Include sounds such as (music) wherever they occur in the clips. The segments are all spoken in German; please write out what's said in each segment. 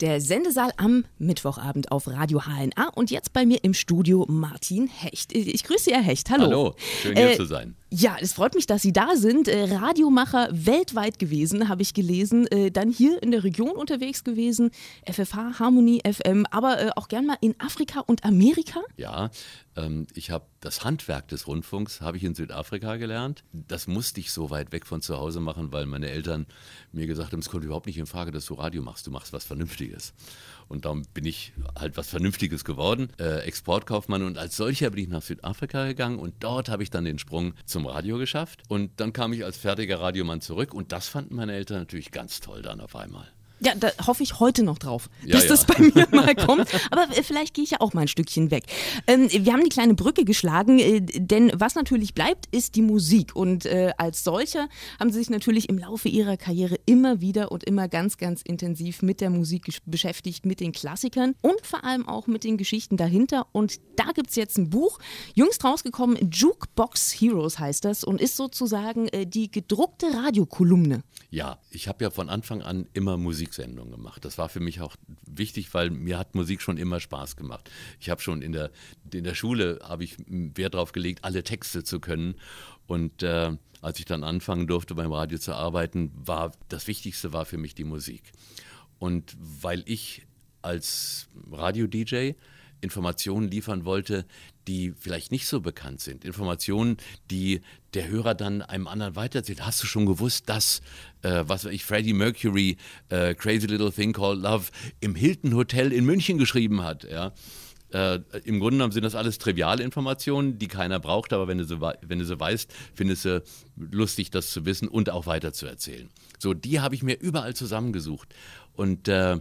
Der Sendesaal am Mittwochabend auf Radio HNA und jetzt bei mir im Studio Martin Hecht. Ich grüße Sie, Herr Hecht. Hallo. Hallo, schön hier äh, zu sein. Ja, es freut mich, dass Sie da sind. Äh, Radiomacher weltweit gewesen, habe ich gelesen. Äh, dann hier in der Region unterwegs gewesen. FFH, Harmonie, FM, aber äh, auch gern mal in Afrika und Amerika. Ja, ähm, ich habe das Handwerk des Rundfunks habe ich in Südafrika gelernt. Das musste ich so weit weg von zu Hause machen, weil meine Eltern mir gesagt haben, es kommt überhaupt nicht in Frage, dass du Radio machst. Du machst was Vernünftiges. Und darum bin ich halt was Vernünftiges geworden, äh, Exportkaufmann. Und als solcher bin ich nach Südafrika gegangen und dort habe ich dann den Sprung zum Radio geschafft. Und dann kam ich als fertiger Radiomann zurück und das fanden meine Eltern natürlich ganz toll dann auf einmal. Ja, da hoffe ich heute noch drauf, ja, dass ja. das bei mir (laughs) mal kommt. Aber äh, vielleicht gehe ich ja auch mal ein Stückchen weg. Ähm, wir haben die kleine Brücke geschlagen, äh, denn was natürlich bleibt, ist die Musik. Und äh, als solcher haben Sie sich natürlich im Laufe Ihrer Karriere immer wieder und immer ganz, ganz intensiv mit der Musik beschäftigt, mit den Klassikern und vor allem auch mit den Geschichten dahinter. Und da gibt es jetzt ein Buch, jüngst rausgekommen, Jukebox Heroes heißt das und ist sozusagen äh, die gedruckte Radiokolumne. Ja, ich habe ja von Anfang an immer Musik Musiksendung gemacht. Das war für mich auch wichtig, weil mir hat Musik schon immer Spaß gemacht. Ich habe schon in der, in der Schule habe ich Wert darauf gelegt, alle Texte zu können. Und äh, als ich dann anfangen durfte beim Radio zu arbeiten, war das Wichtigste war für mich die Musik. Und weil ich als Radio-DJ Informationen liefern wollte, die vielleicht nicht so bekannt sind. Informationen, die der Hörer dann einem anderen weiterzählt. Hast du schon gewusst, dass, äh, was weiß ich, Freddie Mercury äh, Crazy Little Thing Called Love im Hilton Hotel in München geschrieben hat? Ja? Äh, Im Grunde genommen sind das alles triviale Informationen, die keiner braucht, aber wenn du, sie, wenn du sie weißt, findest du lustig, das zu wissen und auch weiter zu erzählen. So, die habe ich mir überall zusammengesucht. Und äh,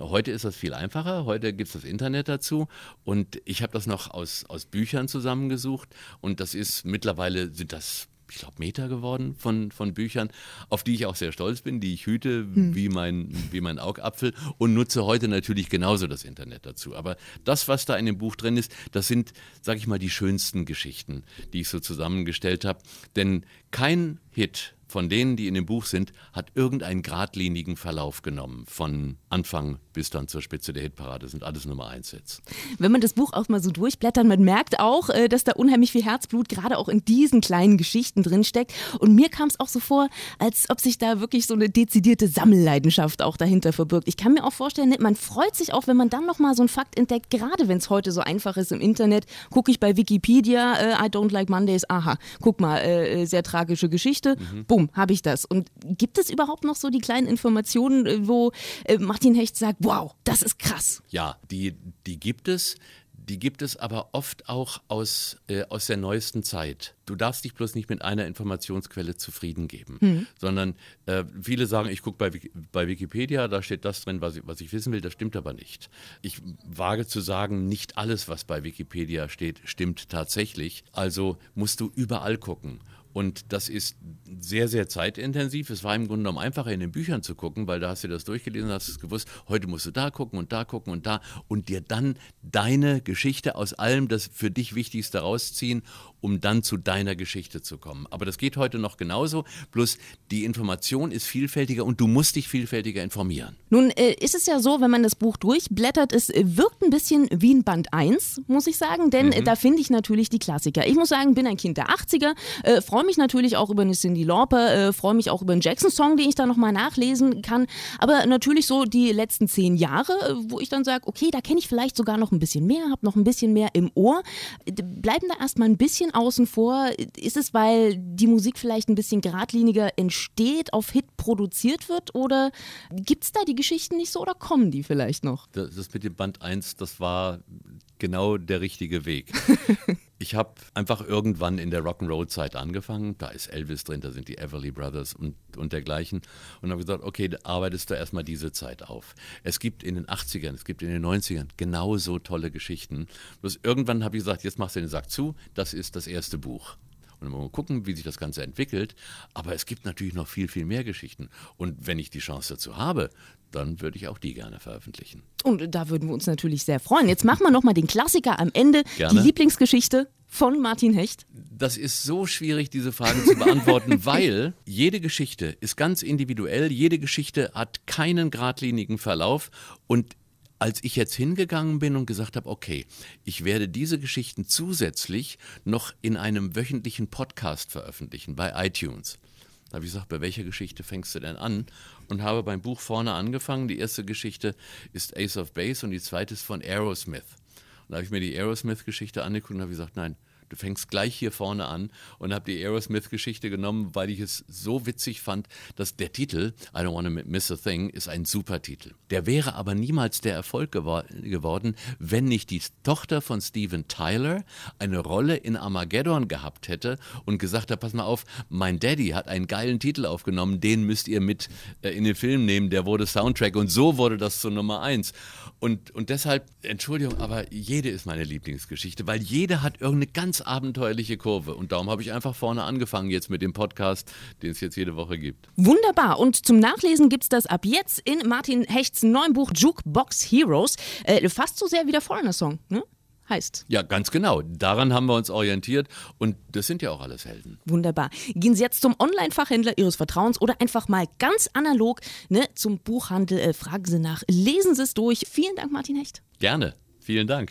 heute ist das viel einfacher. Heute gibt es das Internet dazu. Und ich habe das noch aus, aus Büchern zusammengesucht. Und das ist mittlerweile sind das ich glaube, Meter geworden von, von Büchern, auf die ich auch sehr stolz bin, die ich hüte hm. wie, mein, wie mein Augapfel und nutze heute natürlich genauso das Internet dazu. Aber das, was da in dem Buch drin ist, das sind, sage ich mal, die schönsten Geschichten, die ich so zusammengestellt habe. Denn kein Hit von denen, die in dem Buch sind, hat irgendeinen geradlinigen Verlauf genommen. Von Anfang bis dann zur Spitze der Hitparade. Sind alles Nummer eins Hits. Wenn man das Buch auch mal so durchblättert, man merkt auch, äh, dass da unheimlich viel Herzblut gerade auch in diesen kleinen Geschichten drinsteckt. Und mir kam es auch so vor, als ob sich da wirklich so eine dezidierte Sammelleidenschaft auch dahinter verbirgt. Ich kann mir auch vorstellen, ne, man freut sich auch, wenn man dann nochmal so einen Fakt entdeckt, gerade wenn es heute so einfach ist im Internet. Gucke ich bei Wikipedia, äh, I don't like Mondays, aha, guck mal, äh, sehr tragische Geschichte, mhm. bumm, habe ich das. Und gibt es überhaupt noch so die kleinen Informationen, äh, wo äh, Martin Hecht sagt, wow, das ist krass? Ja, die, die gibt es. Die gibt es aber oft auch aus, äh, aus der neuesten Zeit. Du darfst dich bloß nicht mit einer Informationsquelle zufrieden geben, mhm. sondern äh, viele sagen, ich gucke bei, bei Wikipedia, da steht das drin, was ich, was ich wissen will, das stimmt aber nicht. Ich wage zu sagen, nicht alles, was bei Wikipedia steht, stimmt tatsächlich. Also musst du überall gucken. Und das ist sehr, sehr zeitintensiv. Es war im Grunde genommen einfacher, in den Büchern zu gucken, weil da hast du das durchgelesen, hast es gewusst, heute musst du da gucken und da gucken und da und dir dann deine Geschichte aus allem das für dich Wichtigste rausziehen, um dann zu deiner Geschichte zu kommen. Aber das geht heute noch genauso, bloß die Information ist vielfältiger und du musst dich vielfältiger informieren. Nun äh, ist es ja so, wenn man das Buch durchblättert, es wirkt ein bisschen wie ein Band 1, muss ich sagen, denn mhm. da finde ich natürlich die Klassiker. Ich muss sagen, bin ein Kind der 80er, äh, freue mich natürlich auch über eine Cindy Lauper, äh, freue mich auch über einen Jackson-Song, den ich da nochmal nachlesen kann, aber natürlich so die letzten zehn Jahre, äh, wo ich dann sage, okay, da kenne ich vielleicht sogar noch ein bisschen mehr, habe noch ein bisschen mehr im Ohr, bleiben da erstmal ein bisschen außen vor? Ist es, weil die Musik vielleicht ein bisschen geradliniger entsteht, auf Hit produziert wird? Oder gibt es da die Geschichten nicht so oder kommen die vielleicht noch? Das, das mit dem Band 1, das war genau der richtige Weg. (laughs) ich habe einfach irgendwann in der Rock'n'Roll-Zeit angefangen. Da ist Elvis drin, da sind die Everly Brothers und, und dergleichen. Und habe gesagt, okay, arbeitest du erstmal diese Zeit auf. Es gibt in den 80ern, es gibt in den 90ern genauso tolle Geschichten. Bloß irgendwann habe ich gesagt, jetzt machst du den Sack zu, das ist das erste Buch. Mal gucken, wie sich das Ganze entwickelt. Aber es gibt natürlich noch viel, viel mehr Geschichten. Und wenn ich die Chance dazu habe, dann würde ich auch die gerne veröffentlichen. Und da würden wir uns natürlich sehr freuen. Jetzt machen wir nochmal den Klassiker am Ende. Gerne. Die Lieblingsgeschichte von Martin Hecht? Das ist so schwierig, diese Frage zu beantworten, (laughs) weil jede Geschichte ist ganz individuell, jede Geschichte hat keinen geradlinigen Verlauf und als ich jetzt hingegangen bin und gesagt habe, okay, ich werde diese Geschichten zusätzlich noch in einem wöchentlichen Podcast veröffentlichen bei iTunes. Da habe ich gesagt, bei welcher Geschichte fängst du denn an? Und habe beim Buch vorne angefangen. Die erste Geschichte ist Ace of Base und die zweite ist von Aerosmith. Und da habe ich mir die Aerosmith-Geschichte angeguckt und habe gesagt, nein, Du fängst gleich hier vorne an und habe die Aerosmith-Geschichte genommen, weil ich es so witzig fand, dass der Titel, I Don't Wanna Miss a Thing, ist ein super Titel. Der wäre aber niemals der Erfolg gewor geworden, wenn nicht die Tochter von Steven Tyler eine Rolle in Armageddon gehabt hätte und gesagt hat, pass mal auf, mein Daddy hat einen geilen Titel aufgenommen, den müsst ihr mit äh, in den Film nehmen, der wurde Soundtrack und so wurde das zur Nummer eins. Und, und deshalb, Entschuldigung, aber jede ist meine Lieblingsgeschichte, weil jede hat irgendeine ganz abenteuerliche Kurve. Und darum habe ich einfach vorne angefangen jetzt mit dem Podcast, den es jetzt jede Woche gibt. Wunderbar. Und zum Nachlesen gibt es das ab jetzt in Martin Hechts neuen Buch Jukebox Heroes. Äh, fast so sehr wie der Foreigner-Song, ne? heißt. Ja, ganz genau. Daran haben wir uns orientiert und das sind ja auch alles Helden. Wunderbar. Gehen Sie jetzt zum Online-Fachhändler Ihres Vertrauens oder einfach mal ganz analog ne, zum Buchhandel. Äh, fragen Sie nach, lesen Sie es durch. Vielen Dank, Martin Hecht. Gerne. Vielen Dank.